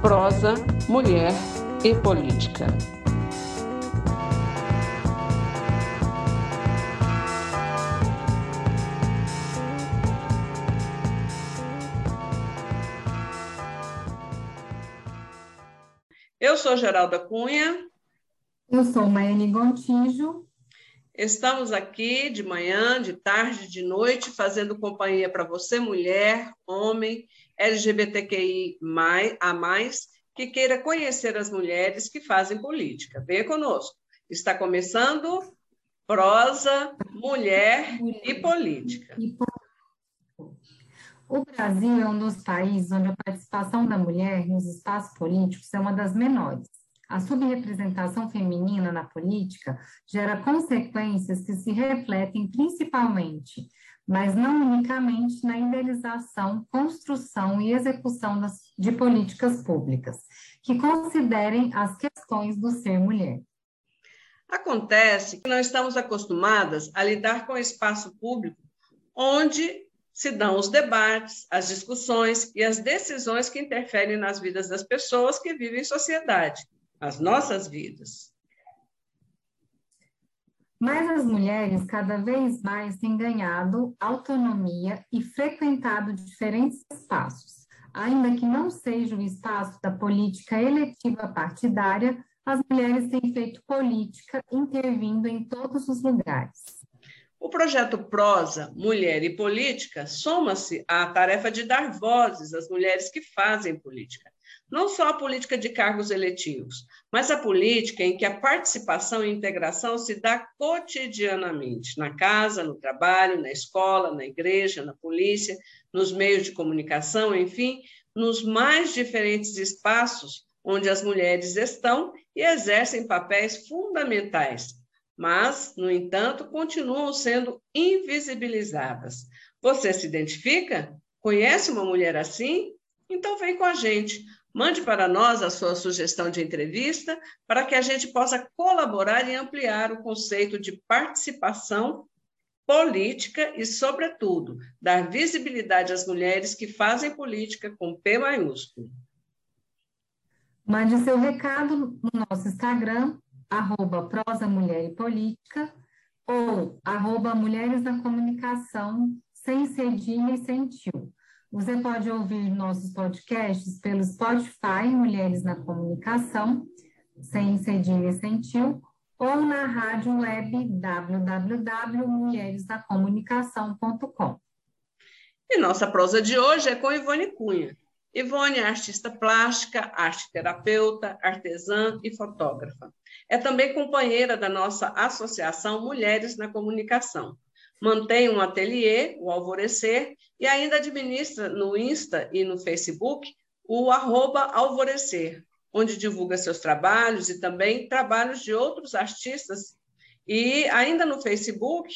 prosa, mulher e política. Eu sou Geralda Cunha. Eu sou Maene Gontijo. Estamos aqui de manhã, de tarde, de noite, fazendo companhia para você, mulher, homem, LGBTQI a mais, que queira conhecer as mulheres que fazem política. Venha conosco. Está começando Prosa, Mulher e Política. O Brasil é um dos países onde a participação da mulher nos espaços políticos é uma das menores. A subrepresentação feminina na política gera consequências que se refletem principalmente, mas não unicamente, na idealização, construção e execução das, de políticas públicas que considerem as questões do ser mulher. Acontece que nós estamos acostumadas a lidar com o espaço público onde se dão os debates, as discussões e as decisões que interferem nas vidas das pessoas que vivem em sociedade as nossas vidas. Mas as mulheres cada vez mais têm ganhado autonomia e frequentado diferentes espaços. Ainda que não seja o espaço da política eletiva partidária, as mulheres têm feito política intervindo em todos os lugares. O projeto Prosa, Mulher e Política soma-se à tarefa de dar vozes às mulheres que fazem política não só a política de cargos eletivos, mas a política em que a participação e integração se dá cotidianamente, na casa, no trabalho, na escola, na igreja, na polícia, nos meios de comunicação, enfim, nos mais diferentes espaços onde as mulheres estão e exercem papéis fundamentais, mas, no entanto, continuam sendo invisibilizadas. Você se identifica? Conhece uma mulher assim? Então vem com a gente. Mande para nós a sua sugestão de entrevista para que a gente possa colaborar e ampliar o conceito de participação política e, sobretudo, dar visibilidade às mulheres que fazem política com P maiúsculo. Mande seu recado no nosso Instagram, arroba prosa mulher e política, ou arroba mulheres na comunicação, sem cedilha e sem tio. Você pode ouvir nossos podcasts pelo Spotify Mulheres na Comunicação, sem cedilha e sem tio, ou na rádio web www.mulheresnacomunicação.com. E nossa prosa de hoje é com Ivone Cunha. Ivone é artista plástica, arte terapeuta, artesã e fotógrafa. É também companheira da nossa associação Mulheres na Comunicação mantém um ateliê, o Alvorecer, e ainda administra no Insta e no Facebook o Alvorecer, onde divulga seus trabalhos e também trabalhos de outros artistas. E ainda no Facebook,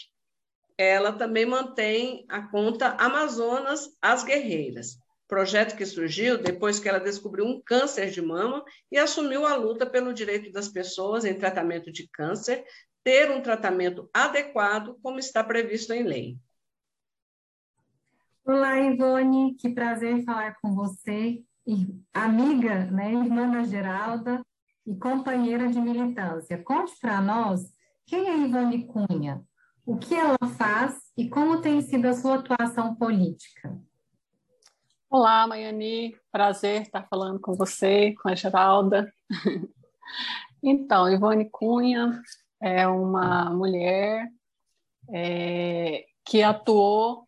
ela também mantém a conta Amazonas As Guerreiras, projeto que surgiu depois que ela descobriu um câncer de mama e assumiu a luta pelo direito das pessoas em tratamento de câncer ter um tratamento adequado, como está previsto em lei. Olá, Ivone, que prazer falar com você, amiga, né, irmã da Geralda e companheira de militância. Conte para nós quem é Ivone Cunha, o que ela faz e como tem sido a sua atuação política. Olá, Maiane, prazer estar falando com você, com a Geralda. Então, Ivone Cunha, é uma mulher é, que atuou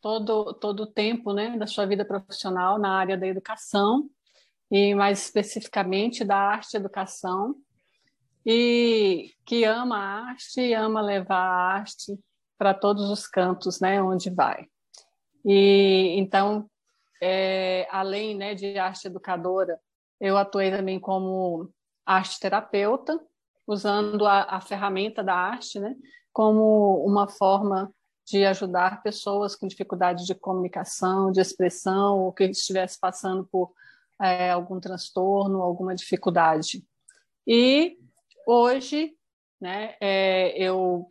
todo, todo o tempo né, da sua vida profissional na área da educação, e mais especificamente da arte educação, e que ama a arte e ama levar a arte para todos os cantos né, onde vai. E então, é, além né, de arte educadora, eu atuei também como arte terapeuta, usando a, a ferramenta da arte né, como uma forma de ajudar pessoas com dificuldade de comunicação, de expressão, ou que estivesse passando por é, algum transtorno, alguma dificuldade. E hoje, né, é, eu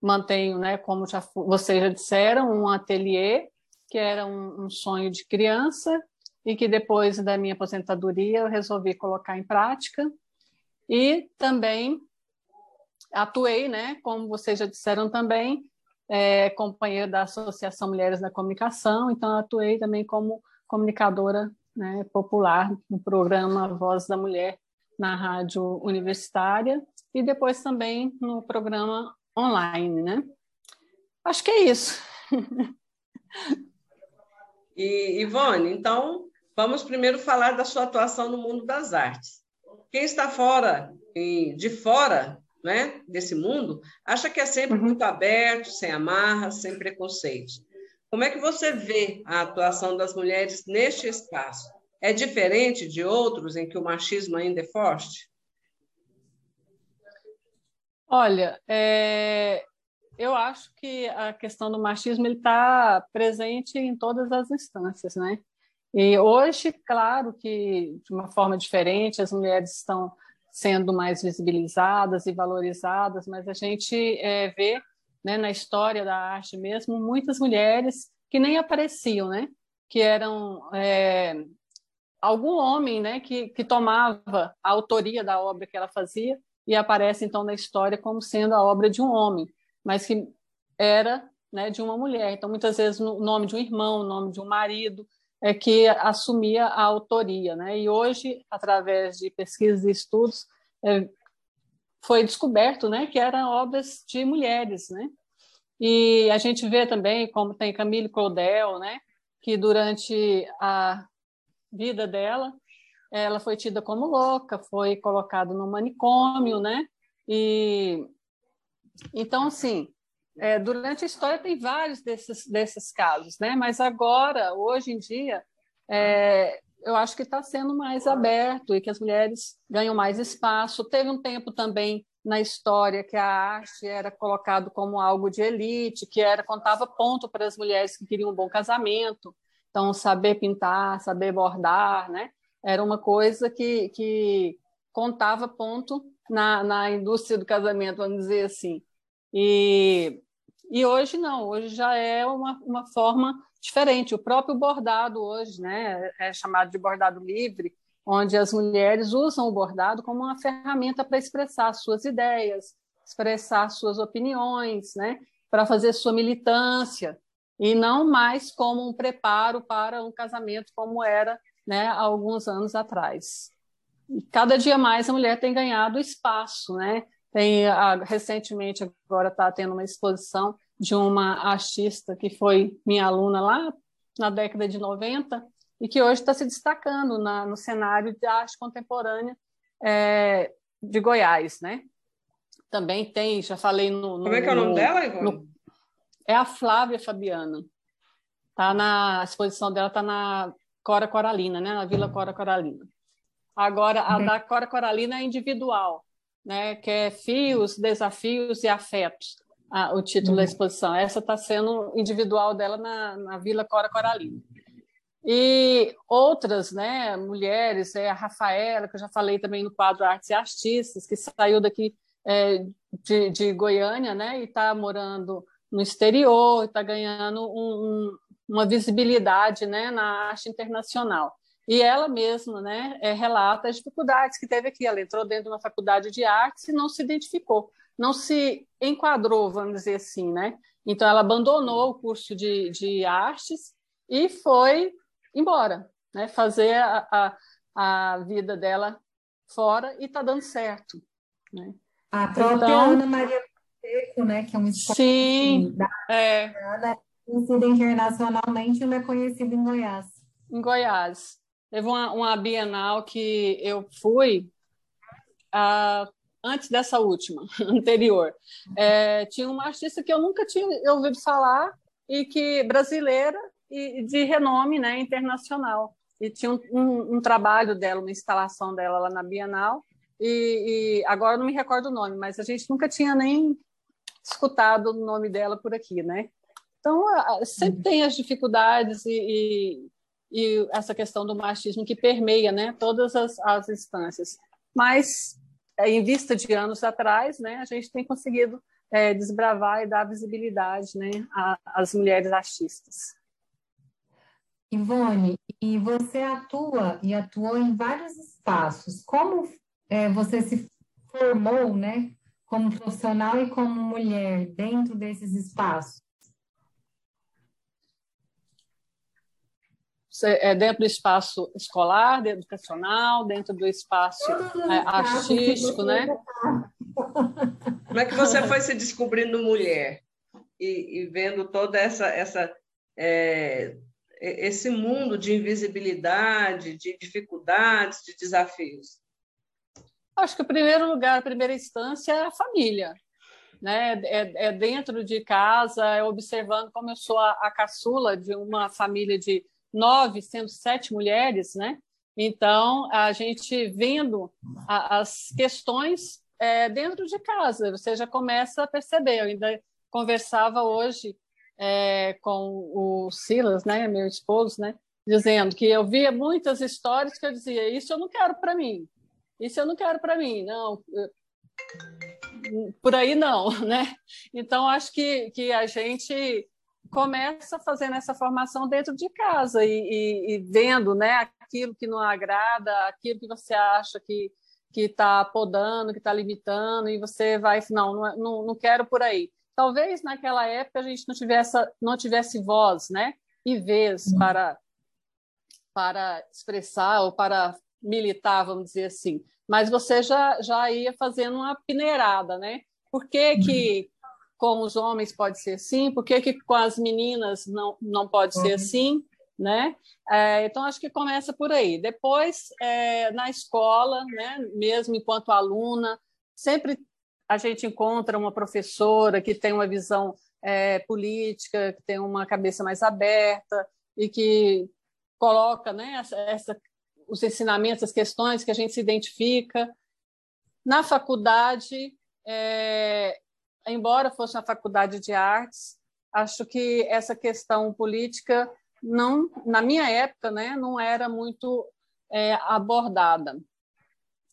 mantenho, né, como já, vocês já disseram, um ateliê que era um, um sonho de criança e que depois da minha aposentadoria eu resolvi colocar em prática. E também atuei, né, como vocês já disseram também, é, companheira da Associação Mulheres na Comunicação, então atuei também como comunicadora né, popular no programa Voz da Mulher na rádio universitária e depois também no programa online, né? Acho que é isso. E Ivone, então vamos primeiro falar da sua atuação no mundo das artes. Quem está fora, de fora né, desse mundo, acha que é sempre uhum. muito aberto, sem amarras, sem preconceitos. Como é que você vê a atuação das mulheres neste espaço? É diferente de outros em que o machismo ainda é forte? Olha, é, eu acho que a questão do machismo está presente em todas as instâncias, né? E hoje, claro que de uma forma diferente, as mulheres estão sendo mais visibilizadas e valorizadas, mas a gente é, vê né, na história da arte mesmo muitas mulheres que nem apareciam, né? Que eram é, algum homem, né? Que, que tomava a autoria da obra que ela fazia e aparece então na história como sendo a obra de um homem mas que era né, de uma mulher. Então, muitas vezes, o nome de um irmão, o nome de um marido, é que assumia a autoria. Né? E hoje, através de pesquisas e estudos, é, foi descoberto né, que eram obras de mulheres. Né? E a gente vê também, como tem Camille Claudel, né, que durante a vida dela, ela foi tida como louca, foi colocada no manicômio, né? E então, assim, é, durante a história tem vários desses, desses casos, né? Mas agora, hoje em dia, é, eu acho que está sendo mais aberto e que as mulheres ganham mais espaço. Teve um tempo também na história que a arte era colocado como algo de elite, que era contava ponto para as mulheres que queriam um bom casamento. Então, saber pintar, saber bordar, né? Era uma coisa que, que contava ponto na, na indústria do casamento, vamos dizer assim. E, e hoje não, hoje já é uma, uma forma diferente. O próprio bordado hoje né, é chamado de bordado livre, onde as mulheres usam o bordado como uma ferramenta para expressar suas ideias, expressar suas opiniões, né, para fazer sua militância, e não mais como um preparo para um casamento como era né, há alguns anos atrás cada dia mais a mulher tem ganhado espaço, né? Tem recentemente agora está tendo uma exposição de uma artista que foi minha aluna lá na década de 90 e que hoje está se destacando na, no cenário de arte contemporânea é, de Goiás, né? Também tem, já falei no, no Como é que é o nome no, dela, Ivone? é a Flávia Fabiana. Tá na a exposição dela está na Cora Coralina, né? Na Vila Cora Coralina. Agora, a da Cora Coralina é individual, né? que é Fios, Desafios e Afetos, a, o título uhum. da exposição. Essa está sendo individual dela na, na Vila Cora Coralina. E outras né, mulheres, é a Rafaela, que eu já falei também no quadro Artes e Artistas, que saiu daqui é, de, de, Goiânia né, e está morando no exterior, está ganhando um, um, uma visibilidade né, na arte internacional. E ela mesma né, é, relata as dificuldades que teve aqui. Ela entrou dentro de uma faculdade de artes e não se identificou, não se enquadrou, vamos dizer assim. Né? Então, ela abandonou o curso de, de artes e foi embora, né, fazer a, a, a vida dela fora e está dando certo. Né? A própria então, Ana Maria Pacheco, né, que é uma sim, da é. Ana, conhecida internacionalmente, ela é conhecida em Goiás. Em Goiás. Teve uma, uma Bienal que eu fui uh, antes dessa última, anterior. É, tinha uma artista que eu nunca tinha ouvido falar e que brasileira e de renome né, internacional. E tinha um, um, um trabalho dela, uma instalação dela lá na Bienal. E, e, agora não me recordo o nome, mas a gente nunca tinha nem escutado o nome dela por aqui, né? Então, sempre tem as dificuldades e, e essa questão do machismo que permeia né, todas as, as instâncias. Mas, é, em vista de anos atrás, né, a gente tem conseguido é, desbravar e dar visibilidade né, às mulheres artistas. Ivone, e você atua e atuou em vários espaços. Como é, você se formou, né, como profissional e como mulher dentro desses espaços? É dentro do espaço escolar, educacional, dentro do espaço é, artístico, né? Como é que você foi se descobrindo mulher e, e vendo toda essa, essa é, esse mundo de invisibilidade, de dificuldades, de desafios? Acho que o primeiro lugar, a primeira instância é a família, né? É, é dentro de casa, é observando como eu sou a, a caçula de uma família de nove, sendo sete mulheres, né? Então, a gente vendo a, as questões é, dentro de casa, você já começa a perceber. Eu ainda conversava hoje é, com o Silas, né, meu esposo, né, dizendo que eu via muitas histórias que eu dizia: Isso eu não quero para mim, isso eu não quero para mim, não. Por aí não, né? Então, acho que, que a gente começa fazendo essa formação dentro de casa e, e, e vendo né, aquilo que não agrada, aquilo que você acha que que está podando, que está limitando, e você vai, não, não, não quero por aí. Talvez naquela época a gente não tivesse, não tivesse voz, né? E vez uhum. para, para expressar ou para militar, vamos dizer assim. Mas você já, já ia fazendo uma peneirada, né? Por que, que com os homens pode ser assim, por que, que com as meninas não, não pode uhum. ser assim, né? É, então, acho que começa por aí. Depois, é, na escola, né, mesmo enquanto aluna, sempre a gente encontra uma professora que tem uma visão é, política, que tem uma cabeça mais aberta e que coloca né, essa, essa, os ensinamentos, as questões que a gente se identifica. Na faculdade, é, embora fosse uma faculdade de artes, acho que essa questão política não, na minha época, né, não era muito é, abordada.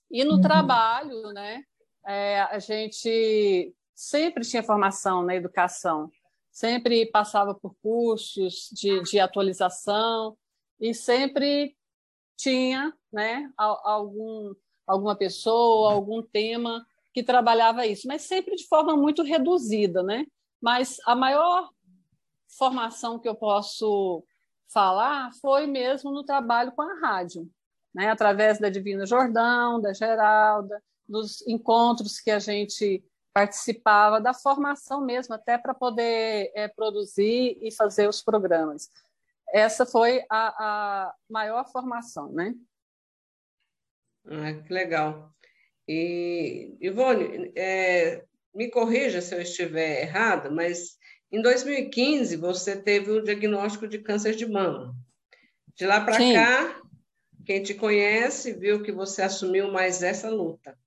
E no uhum. trabalho, né, é, a gente sempre tinha formação na educação, sempre passava por cursos de, de atualização e sempre tinha, né, algum alguma pessoa, algum tema que trabalhava isso, mas sempre de forma muito reduzida, né? Mas a maior formação que eu posso falar foi mesmo no trabalho com a rádio, né? através da Divina Jordão, da Geralda, dos encontros que a gente participava, da formação mesmo, até para poder é, produzir e fazer os programas. Essa foi a, a maior formação, né? Ah, que legal. E, Ivone, é, me corrija se eu estiver errada, mas em 2015 você teve o diagnóstico de câncer de mama. De lá para cá, quem te conhece viu que você assumiu mais essa luta.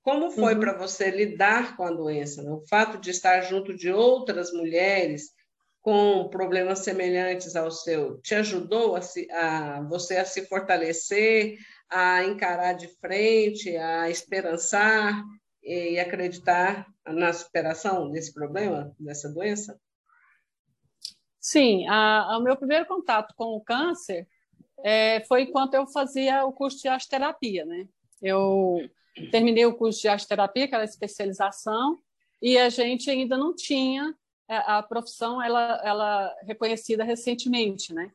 Como foi uhum. para você lidar com a doença? Né? O fato de estar junto de outras mulheres com problemas semelhantes ao seu te ajudou a, se, a você a se fortalecer, a encarar de frente, a esperançar e acreditar na superação desse problema, dessa doença? Sim, a, o meu primeiro contato com o câncer é, foi enquanto eu fazia o curso de asteroterapia, né? Eu terminei o curso de asteroterapia, aquela especialização, e a gente ainda não tinha a, é, a profissão ela, ela reconhecida recentemente, né?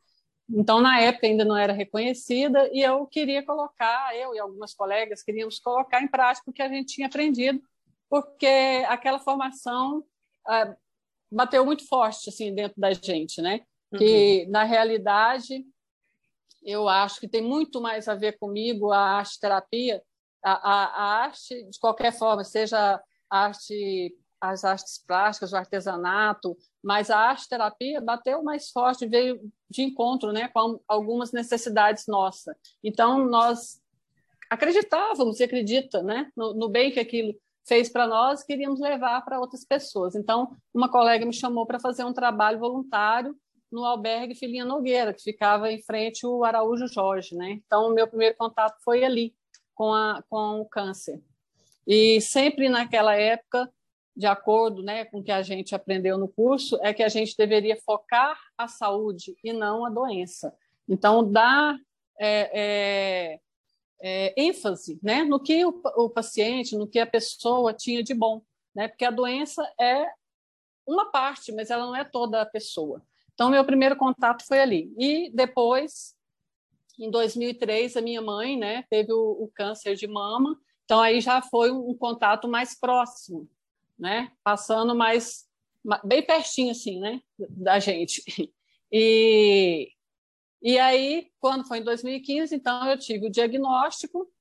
Então, na época, ainda não era reconhecida e eu queria colocar, eu e algumas colegas queríamos colocar em prática o que a gente tinha aprendido, porque aquela formação ah, bateu muito forte assim dentro da gente, né? Que, uhum. na realidade, eu acho que tem muito mais a ver comigo a arte terapia, a, a, a arte, de qualquer forma, seja arte as artes plásticas, o artesanato, mas a arte terapia bateu mais forte, veio de encontro né, com algumas necessidades nossas. Então, nós acreditávamos e acredita né, no, no bem que aquilo fez para nós queríamos levar para outras pessoas. Então, uma colega me chamou para fazer um trabalho voluntário no albergue Filhinha Nogueira, que ficava em frente ao Araújo Jorge. Né? Então, o meu primeiro contato foi ali, com, a, com o câncer. E sempre naquela época de acordo né, com o que a gente aprendeu no curso, é que a gente deveria focar a saúde e não a doença. Então, dar é, é, é, ênfase né, no que o, o, paciente, no que a pessoa tinha de bom, né, porque a doença é uma parte, mas ela não é toda a pessoa. Então, meu primeiro contato foi ali. E depois, em 2003, a minha mãe né, teve o, o câncer de mama, então aí já foi um, um contato mais próximo, né, passando mais bem pertinho assim, né, da gente. E, e aí, quando foi em 2015, então eu tive o diagnóstico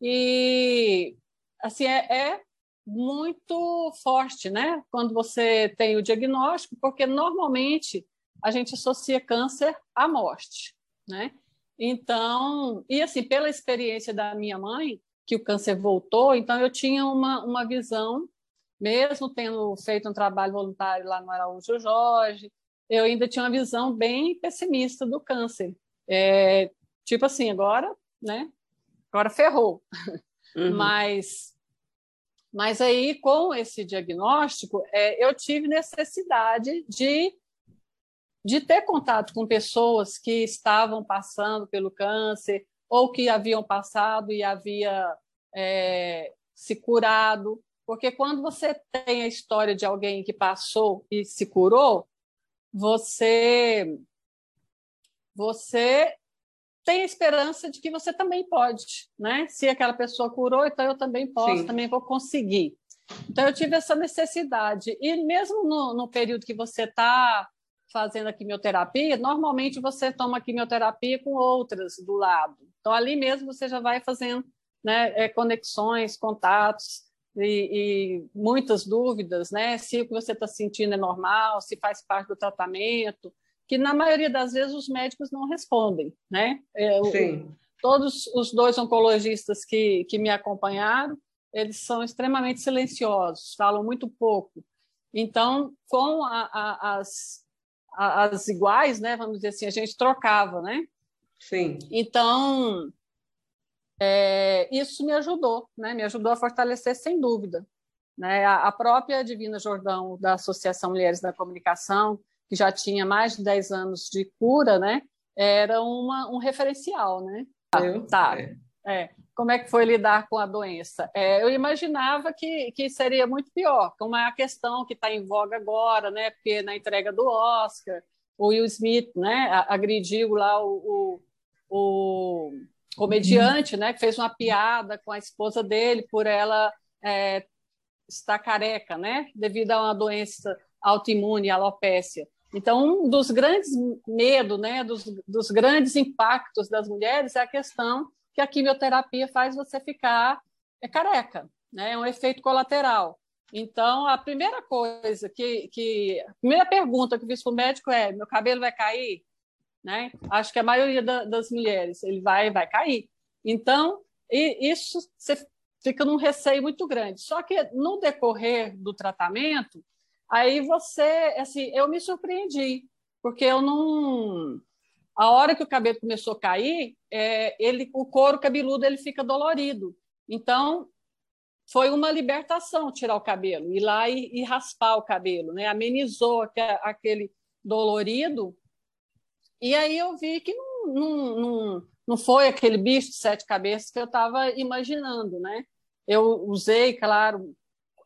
e assim é, é muito forte, né? Quando você tem o diagnóstico, porque normalmente a gente associa câncer à morte, né? Então, e assim, pela experiência da minha mãe, que o câncer voltou, então eu tinha uma, uma visão, mesmo tendo feito um trabalho voluntário lá no Araújo Jorge, eu ainda tinha uma visão bem pessimista do câncer. É, tipo assim, agora, né? Agora ferrou. Uhum. Mas, mas aí, com esse diagnóstico, é, eu tive necessidade de, de ter contato com pessoas que estavam passando pelo câncer ou que haviam passado e havia é, se curado. Porque quando você tem a história de alguém que passou e se curou, você você tem a esperança de que você também pode, né? Se aquela pessoa curou, então eu também posso, Sim. também vou conseguir. Então eu tive essa necessidade e mesmo no, no período que você está fazendo a quimioterapia, normalmente você toma quimioterapia com outras do lado. Então ali mesmo você já vai fazendo né, é, conexões, contatos e, e, muitas dúvidas, né? Se o que você está sentindo é normal, se faz parte do tratamento, que na maioria das vezes os médicos não respondem, né? É, Sim. O, todos os dois oncologistas que, que me acompanharam, eles são extremamente silenciosos, falam muito pouco. Então, com a, a, as, a, as iguais, né, vamos dizer assim, a gente trocava, né? Sim. Então, é, isso me ajudou, né? me ajudou a fortalecer sem dúvida. Né? A, a, própria Divina Jordão, da Associação Mulheres da Comunicação, que já tinha mais de 10 anos de cura, né? era uma, um referencial. Né? Eu, tá. É. É. Como é que foi lidar com a doença? É, eu imaginava que, que seria muito pior, como é a questão que está em voga agora, né? porque na entrega do Oscar, o Will Smith né? agrediu lá o, o, o comediante, né, que fez uma piada com a esposa dele por ela é, estar careca, né, devido a uma doença autoimune, alopécia. Então, um dos grandes medos, né, dos, dos grandes impactos das mulheres é a questão que a quimioterapia faz você ficar é, careca, né, é um efeito colateral. Então, a primeira coisa que, que a primeira pergunta que eu fiz para o médico é: meu cabelo vai cair? Né? Acho que a maioria da, das mulheres ele vai vai cair. Então, isso você fica num receio muito grande. Só que no decorrer do tratamento, aí você, assim, eu me surpreendi, porque eu não a hora que o cabelo começou a cair, é, ele, o couro cabeludo ele fica dolorido. Então, foi uma libertação tirar o cabelo, ir lá e, e raspar o cabelo, né? amenizou aquele dolorido e aí eu vi que não, não, não, não foi aquele bicho de sete cabeças que eu estava imaginando, né? Eu usei, claro,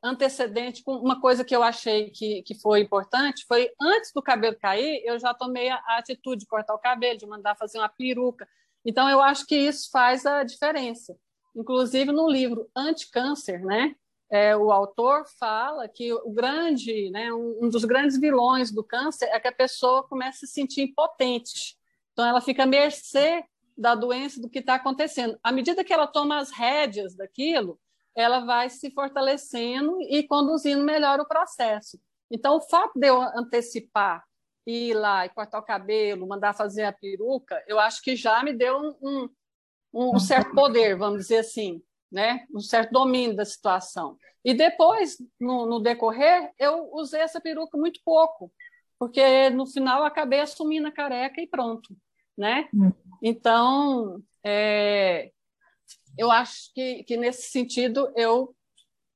antecedente com uma coisa que eu achei que, que foi importante foi antes do cabelo cair, eu já tomei a, atitude de cortar o cabelo, de mandar fazer uma peruca. Então eu acho que isso faz a diferença. Inclusive no livro Anticâncer, né? É, o autor fala que o grande, né, um, dos grandes vilões do câncer é que a pessoa começa a se sentir impotente. Então, ela fica à mercê da doença, do que está acontecendo. À medida que ela toma as rédeas daquilo, ela vai se fortalecendo e conduzindo melhor o processo. Então, o fato de eu antecipar, ir lá e cortar o cabelo, mandar fazer a peruca, eu acho que já me deu um, um, um certo poder, vamos dizer assim né? um certo domínio da situação. E depois, no, no, decorrer, eu usei essa peruca muito pouco, porque no final acabei assumindo a careca e pronto. Né? Hum. Então, é, eu acho que, que nesse sentido eu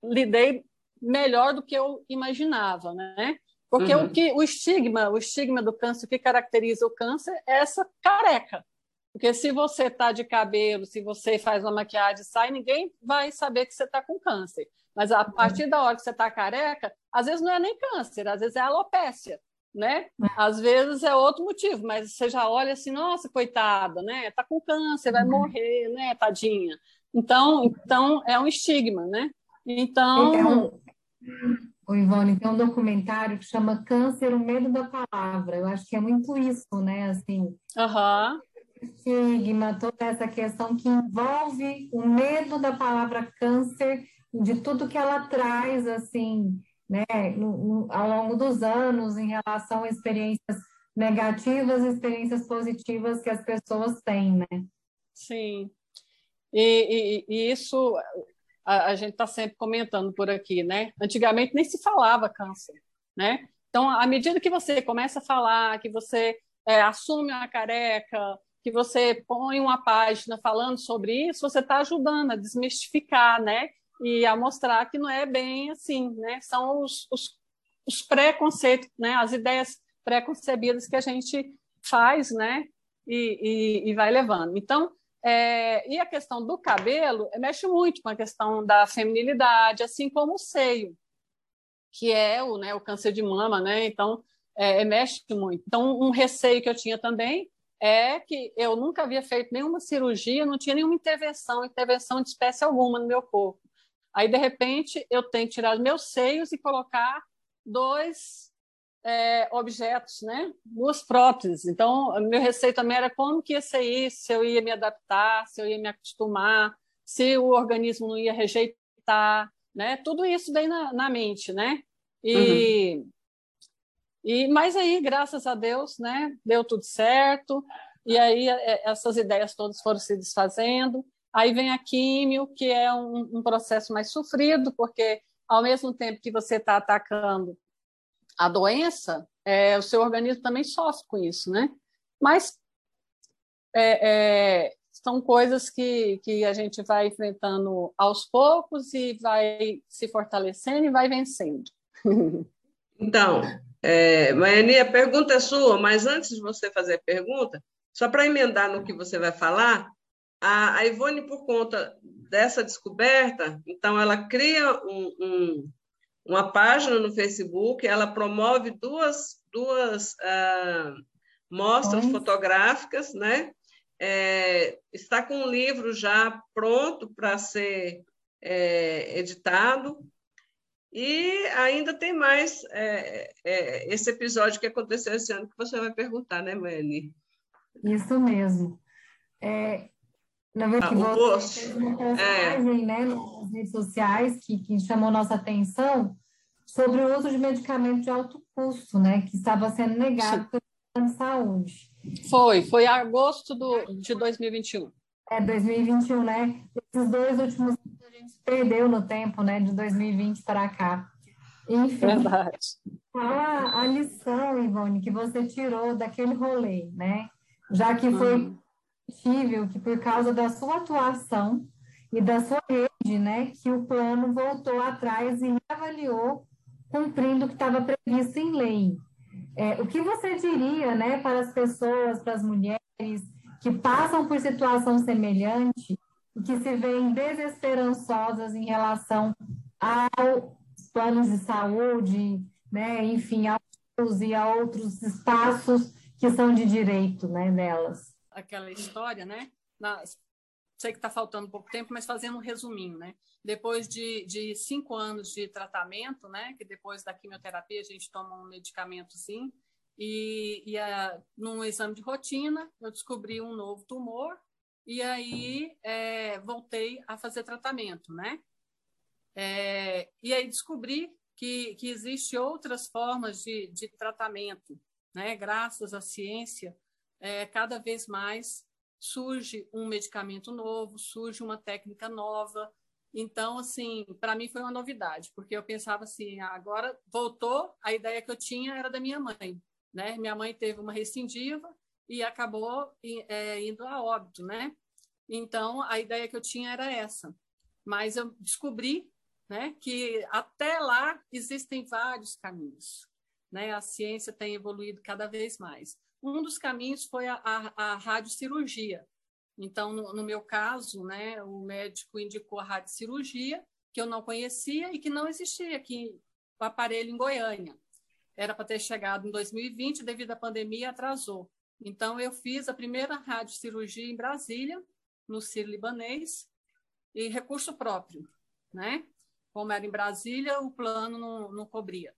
lidei melhor do que eu imaginava, né? Porque uhum. o que o estigma, o estigma do câncer, o que caracteriza o câncer é essa careca. Porque se você está de cabelo, se você faz uma maquiagem, sai, ninguém vai saber que você está com câncer. Mas a uhum. partir da hora que você está careca, às vezes não é nem câncer, às vezes é alopécia, né? É. Às vezes é outro motivo, mas você já olha assim, nossa, coitada, né? Tá com câncer, vai uhum. morrer, né, tadinha. Então, então é um estigma, né? Então, é. O Ivone, tem um documentário que chama Câncer, o Medo da Palavra. Eu acho que é muito isso, né? Assim, uhum. Estigma, toda essa questão que envolve o medo da palavra câncer, de tudo que ela traz, assim, né, no, no, ao longo dos anos, em relação a experiências negativas experiências positivas que as pessoas têm, né? Sim. E, e, e isso a, a gente está sempre comentando por aqui, né? Antigamente nem se falava câncer, né? Então, à medida que você começa a falar, que você é, assume a careca, que você põe uma página falando sobre isso, você está ajudando a desmistificar, né? E a mostrar que não é bem assim, né? São os, os, os preconceitos, né? As ideias preconcebidas que a gente faz, né? E, e, e vai levando. Então, é, e a questão do cabelo mexe muito com a questão da feminilidade, assim como o seio, que é o, né, o câncer de mama, né? Então, é, mexe muito. Então, um receio que eu tinha também é que eu nunca havia feito nenhuma cirurgia, não tinha nenhuma intervenção, intervenção de espécie alguma no meu corpo. Aí, de repente, eu tenho que tirar meus seios e colocar dois é, objetos, né? Duas próteses. Então, meu receio também era como que ia ser isso, se eu ia me adaptar, se eu ia me acostumar, se o organismo não ia rejeitar, né? Tudo isso vem na, na mente, né? E, uhum. E mas aí, graças a Deus, né? Deu tudo certo. E aí é, essas ideias todas foram se desfazendo. Aí vem a químio, que é um, um processo mais sofrido, porque ao mesmo tempo que você está atacando a doença, é, o seu organismo também sofre com isso, né? Mas é, é, são coisas que, que a gente vai enfrentando aos poucos e vai se fortalecendo e vai vencendo. Então, é, Maiane, a pergunta é sua, mas antes de você fazer a pergunta, só para emendar no que você vai falar, a, a Ivone, por conta dessa descoberta, então ela cria um, um uma página no Facebook, ela promove duas, duas uh, mostras fotográficas, né? É, está com um livro já pronto para ser é, editado. E ainda tem mais é, é, esse episódio que aconteceu esse ano que você vai perguntar, né, Mani? Isso mesmo. É, na verdade, ah, você fez uma postagem é. né, nas redes sociais que, que chamou nossa atenção sobre o uso de medicamentos de alto custo, né, que estava sendo negado pelo plano de saúde. Foi, foi agosto do, de 2021. É, 2021, né? Esses dois últimos gente perdeu no tempo, né, de 2020 para cá. Enfim, Verdade. a, a lição, Ivone, que você tirou daquele rolê, né? Já que foi uhum. possível que por causa da sua atuação e da sua rede, né, que o plano voltou atrás e reavaliou cumprindo o que estava previsto em lei. É, o que você diria né, para as pessoas, para as mulheres que passam por situação semelhante e que se veem desesperançosas em relação aos planos de saúde, né, enfim, aos e a outros espaços que são de direito né, delas? Aquela história, né? Na, sei que está faltando pouco tempo, mas fazendo um resuminho, né? Depois de, de cinco anos de tratamento, né? Que depois da quimioterapia a gente toma um medicamento, sim, e, e a, num exame de rotina eu descobri um novo tumor e aí é, voltei a fazer tratamento, né? É, e aí descobri que, que existem outras formas de, de tratamento, né? Graças à ciência, é, cada vez mais surge um medicamento novo, surge uma técnica nova. Então, assim, para mim foi uma novidade, porque eu pensava assim, ah, agora voltou, a ideia que eu tinha era da minha mãe, né? Minha mãe teve uma recidiva e acabou é, indo a óbito, né? Então, a ideia que eu tinha era essa. Mas eu descobri, né, que até lá existem vários caminhos. Né? A ciência tem evoluído cada vez mais. Um dos caminhos foi a, a, a radiocirurgia. Então, no, no, meu caso, né, o médico indicou a radiocirurgia, que eu não conhecia e que não existia aqui o aparelho em Goiânia. Era para ter chegado em 2020, devido à pandemia, atrasou. Então, eu fiz a primeira radiocirurgia em Brasília, no Ciro Libanês, e recurso próprio, né? Como era em Brasília, o plano não, não cobria.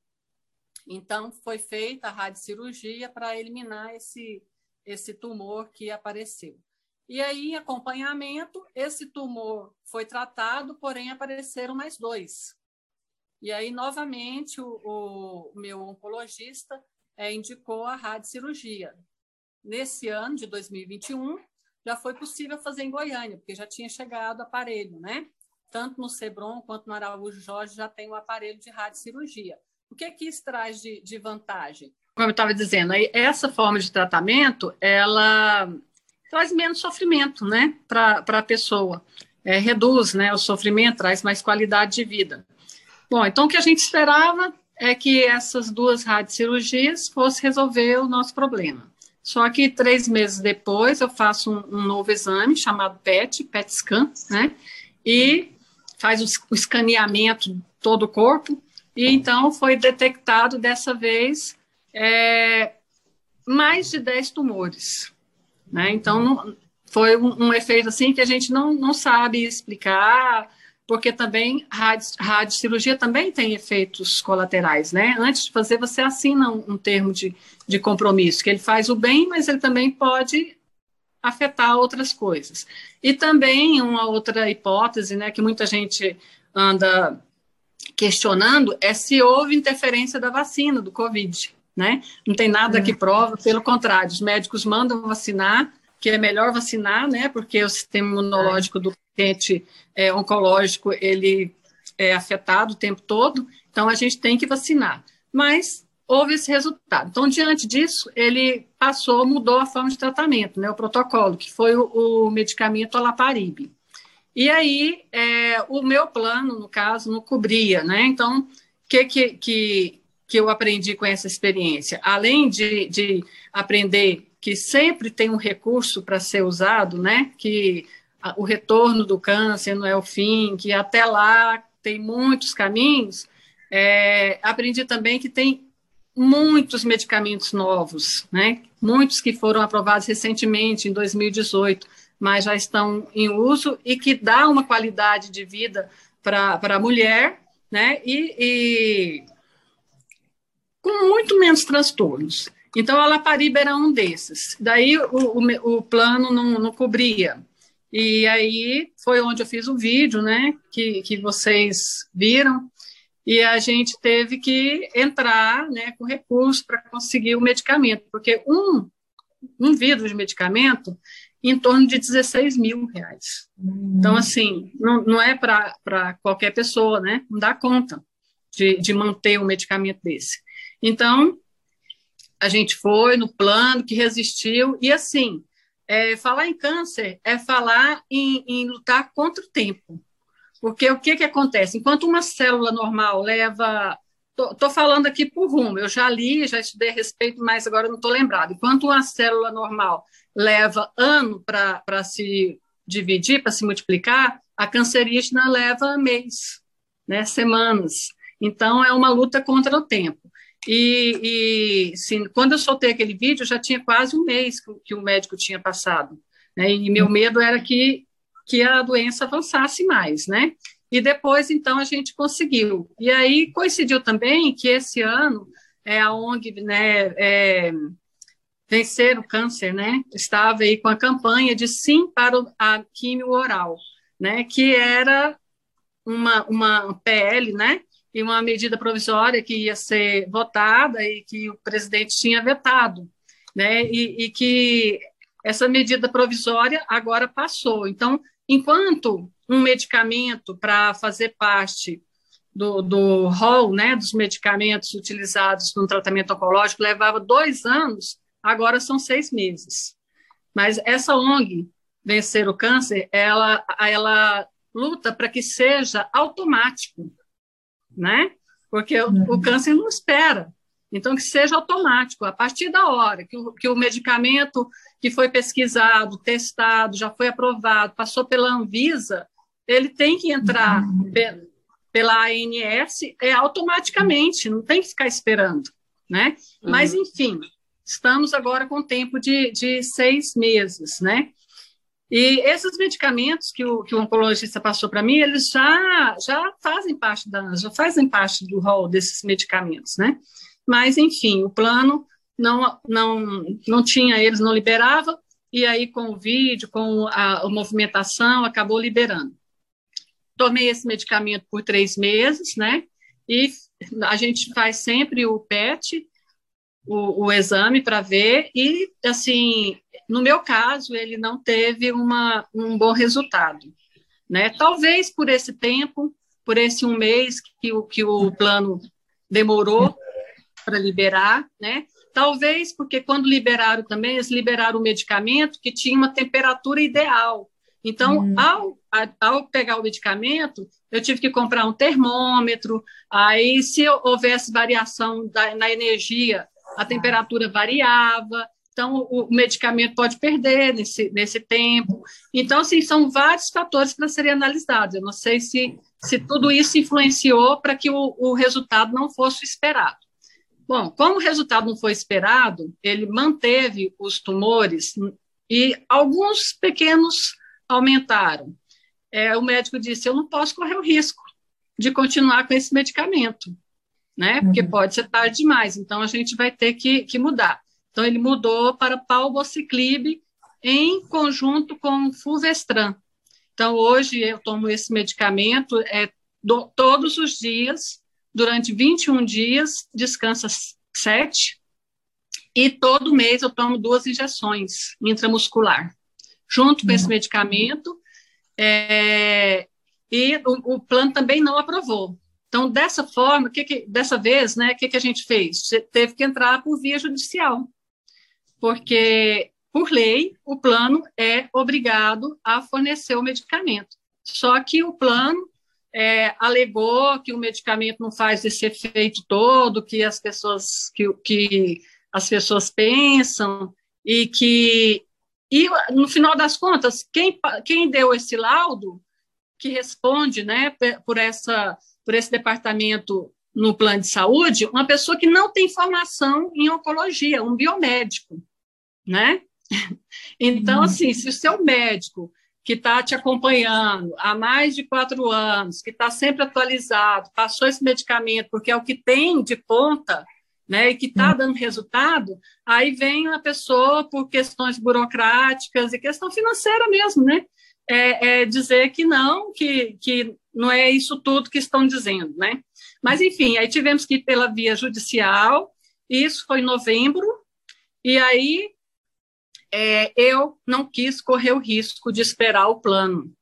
Então, foi feita a radiocirurgia para eliminar esse, esse tumor que apareceu. E aí, em acompanhamento, esse tumor foi tratado, porém apareceram mais dois. E aí, novamente, o, o meu oncologista é, indicou a radiocirurgia. Nesse ano de 2021, já foi possível fazer em Goiânia, porque já tinha chegado o aparelho, né? Tanto no Sebron quanto no Araújo Jorge já tem o aparelho de radiocirurgia. O que, que isso traz de, de vantagem? Como eu estava dizendo, essa forma de tratamento, ela traz menos sofrimento, né, para a pessoa. É, reduz, né, o sofrimento, traz mais qualidade de vida. Bom, então o que a gente esperava é que essas duas radiocirurgias fossem resolver o nosso problema. Só que três meses depois eu faço um, um novo exame chamado PET, PET scan, né? E faz o, o escaneamento todo o corpo. E então foi detectado dessa vez é, mais de 10 tumores. Né? Então não, foi um, um, efeito assim que a gente não, não sabe explicar, porque também rádio, cirurgia também tem efeitos colaterais, né? Antes de fazer, você assina um, um, termo de, de compromisso, que ele faz o bem, mas ele também pode afetar outras coisas. E também uma outra hipótese, né, que muita gente anda questionando, é se houve interferência da vacina, do Covid, né? Não tem nada que prova, pelo contrário, os médicos mandam vacinar, que é melhor vacinar, né? Porque o sistema imunológico do paciente é, oncológico ele é afetado o tempo todo, então a gente tem que vacinar. Mas houve esse resultado. Então, diante disso, ele passou, mudou a forma de tratamento, né, o protocolo, que foi o, o medicamento alaparib. E aí, é, o meu plano, no caso, não cobria, né? Então, o que, que, que, que eu aprendi com essa experiência? Além de, de aprender que sempre tem um recurso para ser usado, né? Que o retorno do câncer não é o fim, que até lá tem muitos caminhos. É, aprendi também que tem muitos medicamentos novos, né? Muitos que foram aprovados recentemente, em 2018, mas já estão em uso e que dá uma qualidade de vida para a mulher, né? E, e, com muito menos transtornos. Então, a Lapariba era um desses. Daí, o, o, o plano não, não cobria. E aí foi onde eu fiz o vídeo, né, que, que vocês viram, e a gente teve que entrar, né, com recurso para conseguir o medicamento, porque um, um vidro de medicamento em torno de 16 mil reais. Uhum. Então, assim, não, não é para qualquer pessoa, né, não dá conta de, de manter um medicamento desse. Então, a gente foi no plano que resistiu, e assim, é, falar em câncer é falar em, em, lutar contra o tempo. Porque o que, que acontece? Enquanto uma célula normal leva. Estou falando aqui por rumo, eu já li, já estudei a respeito, mas agora não estou lembrado. Enquanto uma célula normal leva ano para se dividir, para se multiplicar, a cancerígena leva mês, né, semanas. Então, é uma luta contra o tempo. E, e sim, quando eu soltei aquele vídeo, já tinha quase um mês que, que o médico tinha passado. Né? E meu medo era que, que a doença avançasse mais, né? E depois, então, a gente conseguiu. E aí coincidiu também que esse ano é, a ONG né, é, Vencer o Câncer, né? Estava aí com a campanha de sim para a químio oral, né? Que era uma, uma PL, né? E uma medida provisória que ia ser votada e que o presidente tinha vetado, né? E, e que essa medida provisória agora passou. Então, enquanto um medicamento para fazer parte do, do rol, né, dos medicamentos utilizados no tratamento oncológico levava dois anos, agora são seis meses. Mas essa ONG, Vencer o Câncer, ela, ela luta para que seja automático né? Porque o, o câncer não espera. Então, que seja automático. A partir da hora que o, que o medicamento que foi pesquisado, testado, já foi aprovado, passou pela Anvisa, ele tem que entrar uhum. pela ANS é, automaticamente, não tem que ficar esperando. Né? Uhum. Mas, enfim, estamos agora com tempo de, de seis meses, né? E esses medicamentos que o, que o oncologista passou para mim, eles já, já fazem parte da, já fazem parte do rol desses medicamentos, né? Mas, enfim, o plano não, não, não tinha, eles não liberava, e aí com o vídeo, com a, a movimentação, acabou liberando. Tomei esse medicamento por três meses, né? E a gente faz sempre o PET, o, o exame para ver, e, assim, no meu caso, ele não teve uma, um bom resultado. Né? Talvez por esse tempo, por esse um mês que o, que o plano demorou para liberar, né? Talvez porque quando liberaram também, eles liberaram o medicamento que tinha uma temperatura ideal. Então, hum. ao, ao pegar o medicamento, eu tive que comprar um termômetro. Aí, se houvesse variação da, na energia, a temperatura variava. Então, o, medicamento pode perder nesse, nesse tempo. Então, assim, são vários fatores para serem analisados. Eu não sei se, se tudo isso influenciou para que o, o resultado não fosse esperado. Bom, como o resultado não foi esperado, ele manteve os tumores e alguns pequenos aumentaram. É, o médico disse: eu não posso correr o risco de continuar com esse medicamento, né? Porque uhum. pode ser tarde demais. Então a gente vai ter que, que mudar. Então ele mudou para palbociclib em conjunto com fulvestran. Então hoje eu tomo esse medicamento é do, todos os dias durante 21 dias, descansa 7, e todo mês eu tomo duas injeções intramuscular, junto com esse uhum. medicamento, é, e o, o, plano também não aprovou. Então, dessa forma, que que, dessa vez, né, o que, que a gente fez? Teve que entrar por via judicial, porque, por lei, o plano é obrigado a fornecer o medicamento. Só que o plano é, alegou que o medicamento não faz esse efeito todo que as pessoas que, que as pessoas pensam e que e no final das contas quem, quem deu esse laudo que responde né por essa por esse departamento no plano de saúde uma pessoa que não tem formação em oncologia um biomédico né então uhum. assim se o seu médico que está te acompanhando há mais de quatro anos, que está sempre atualizado, passou esse medicamento, porque é o que tem de ponta, né, e que está hum. dando resultado, aí vem a pessoa por questões burocráticas e questão financeira mesmo, né, é, é dizer que não, que, que não é isso tudo que estão dizendo, né. Mas, enfim, aí tivemos que ir pela via judicial, isso foi em novembro, e aí é, eu não quis correr o risco de esperar o plano.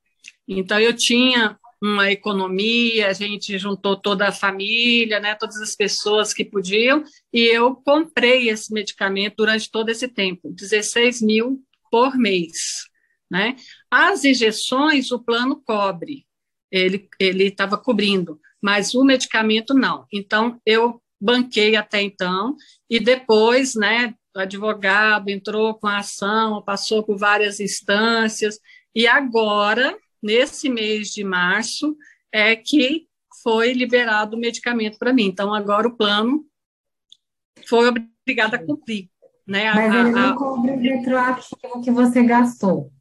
Então, eu tinha uma economia, a gente juntou toda a família, né, todas as pessoas que podiam, e eu comprei esse medicamento durante todo esse tempo, 16 mil por mês. Né? As injeções, o plano cobre, ele estava cobrindo, mas o medicamento não. Então, eu banquei até então, e depois, né, o advogado entrou com a ação, passou por várias instâncias, e agora, nesse mês de março, é que foi liberado o medicamento para mim. Então, agora o plano foi obrigado a cumprir. Né? Mas ele não cobre o retroativo que você gastou.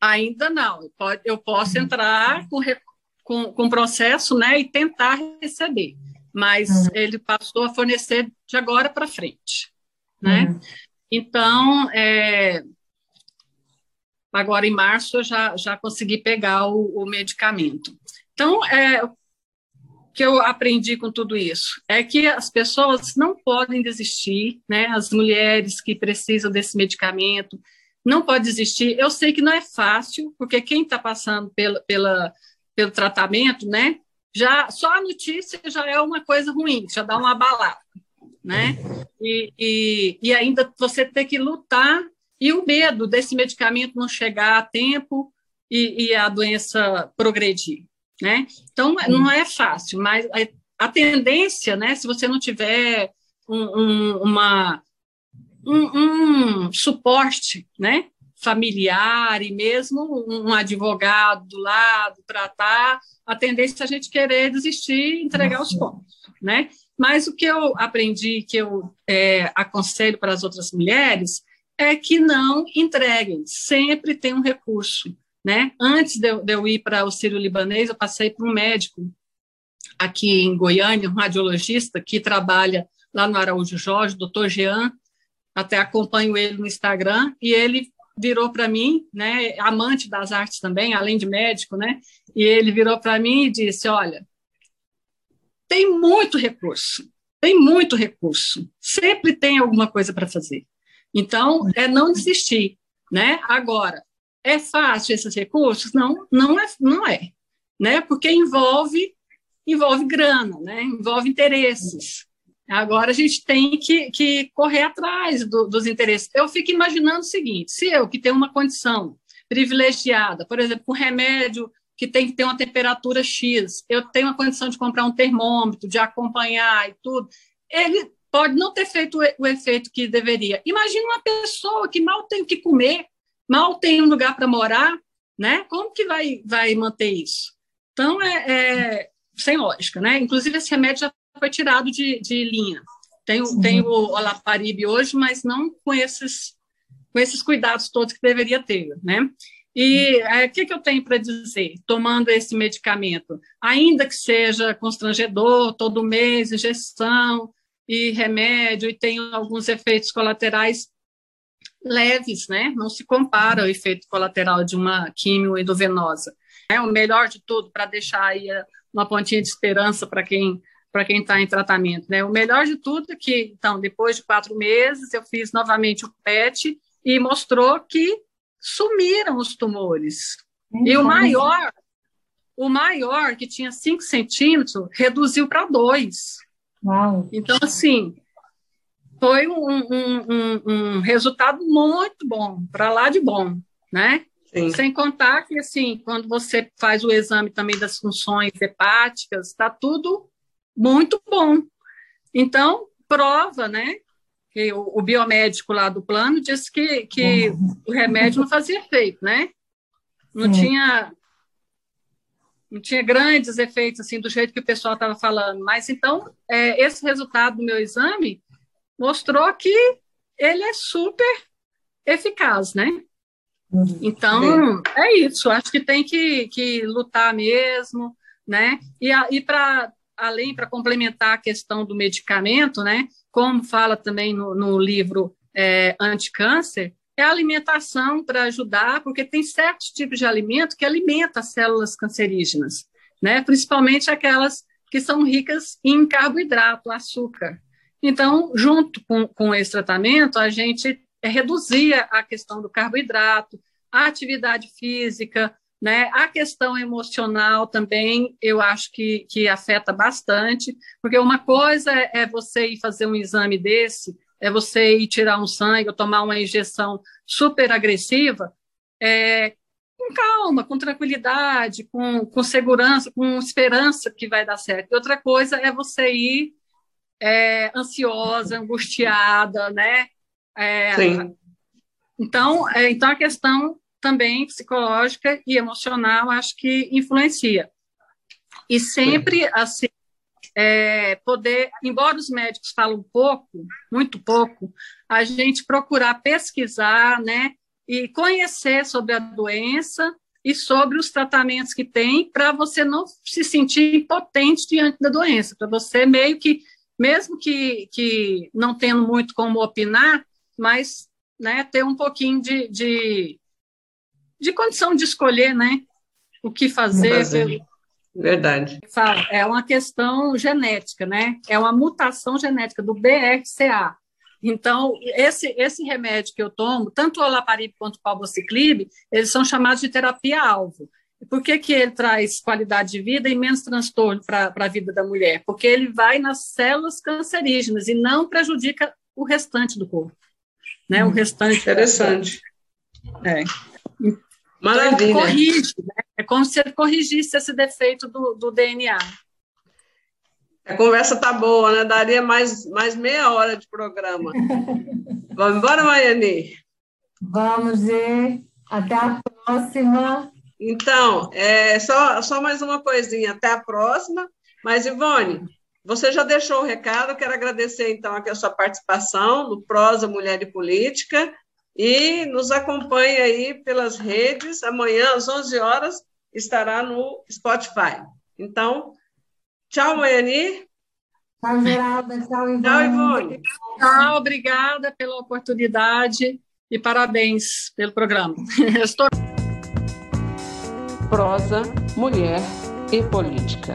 Ainda não. Eu posso entrar com, com, com processo né, e tentar receber, mas uhum. ele passou a fornecer de agora para frente né? Uhum. Então, é, agora em março eu já, já consegui pegar o, o medicamento. Então, é, o que eu aprendi com tudo isso é que as pessoas não podem desistir, né? As mulheres que precisam desse medicamento não podem desistir. Eu sei que não é fácil, porque quem está passando pela, pela, pelo tratamento, né? Já só a notícia já é uma coisa ruim, já dá uma abalada né? E, e, e ainda você ter que lutar e o medo desse medicamento não chegar a tempo e, e a doença progredir. né? Então, não é fácil, mas a tendência, né, se você não tiver um, um, uma, um, um, suporte, né, familiar e mesmo um advogado do lado tratar, a tendência é a gente querer desistir e entregar os pontos, né? Mas o que eu aprendi, que eu é, aconselho para as outras mulheres, é que não entreguem, sempre tem um recurso. Né? Antes de eu, de eu ir para o Sírio Libanês, eu passei por um médico aqui em Goiânia, um radiologista que trabalha lá no Araújo Jorge, doutor Jean, até acompanho ele no Instagram, e ele virou para mim, né, amante das artes também, além de médico, né, e ele virou para mim e disse, olha, tem muito recurso, tem muito recurso, sempre tem alguma coisa para fazer. Então, é não desistir, né? Agora, é fácil esses recursos? Não, não é, não é, né? Porque envolve envolve grana, né? Envolve interesses. Agora a gente tem que, que correr atrás do, dos interesses. Eu fico imaginando o seguinte: se eu que tenho uma condição privilegiada, por exemplo, com remédio que tem que ter uma temperatura X, eu tenho a condição de comprar um termômetro, de acompanhar e tudo, ele pode não ter feito o efeito que deveria. Imagina uma pessoa que mal tem o que comer, mal tem um lugar para morar, né? Como que vai, vai manter isso? Então, é, é, sem lógica, né? Inclusive, esse remédio já foi tirado de, de linha. Tem, uhum. tem o Olaparibe hoje, mas não com esses, com esses cuidados todos que deveria ter, né? E o é, que, que eu tenho para dizer? Tomando esse medicamento, ainda que seja constrangedor, todo mês, injeção e remédio, e tenha alguns efeitos colaterais leves, né? Não se compara ao efeito colateral de uma quimio endovenosa. É o melhor de tudo para deixar aí uma pontinha de esperança para quem para quem está em tratamento, né? O melhor de tudo é que, então, depois de quatro meses, eu fiz novamente o PET e mostrou que sumiram os tumores. e o maior, o maior, que tinha 5 centímetros, reduziu para 2. Então, assim, foi um, um, um, um resultado muito bom, para lá de bom, né? Sim. Sem contar que, assim, quando você faz o exame também das funções hepáticas, está tudo muito bom. Então, prova, né? Que o, o biomédico lá do plano disse que, que uhum. o remédio não fazia efeito, né? Não tinha não tinha grandes efeitos assim do jeito que o pessoal estava falando, mas então é, esse resultado do meu exame mostrou que ele é super eficaz, né? Uhum. Então, é isso. Acho que tem que, que lutar mesmo, né? E, e para além, para complementar a questão do medicamento, né? Como fala também no, no livro é, Anticâncer, é a alimentação para ajudar, porque tem certos tipos de alimento que alimenta as células cancerígenas, né? Principalmente aquelas que são ricas em carboidrato, açúcar. Então, junto com, com esse tratamento, a gente é, reduzia a questão do carboidrato, a atividade física, né? A questão emocional também, eu acho que, que afeta bastante, porque uma coisa é você ir fazer um exame desse, é você ir tirar um sangue ou tomar uma injeção super agressiva, é, com calma, com tranquilidade, com, com segurança, com esperança que vai dar certo. E outra coisa é você ir é, ansiosa, angustiada, né? É, Sim. Então, é, então, a questão também psicológica e emocional acho que influencia. E sempre, Sim. assim, é, poder, embora os médicos falam pouco, muito pouco, a gente procurar pesquisar, né, e conhecer sobre a doença e sobre os tratamentos que tem, para você não se sentir impotente diante da doença, para você meio que mesmo que, que não tendo muito como opinar, mas né, ter um pouquinho de, de, de condição de escolher né, o que fazer. fazer. Verdade. É uma questão genética, né? É uma mutação genética do BRCA. Então, esse, esse remédio que eu tomo, tanto o olaparib quanto o palbociclib, eles são chamados de terapia-alvo. Por que, que ele traz qualidade de vida e menos transtorno para a vida da mulher? Porque ele vai nas células cancerígenas e não prejudica o restante do corpo. Né? O restante. Interessante. É. Maravilha. Então, corrige, né? como se ele corrigisse esse defeito do, do DNA. A conversa tá boa, né? Daria mais, mais meia hora de programa. Vamos embora, Maiane? Vamos, Gê. Até a próxima. Então, é, só, só mais uma coisinha. Até a próxima. Mas, Ivone, você já deixou o recado, quero agradecer então aqui a sua participação no Prosa Mulher e Política e nos acompanhe aí pelas redes. Amanhã, às 11 horas, estará no Spotify. Então, tchau, Maiani. Tchau, Geralda. Tchau, Ivone. Tchau, Ivone. Tchau, obrigada pela oportunidade e parabéns pelo programa. Estou... Prosa, Mulher e Política.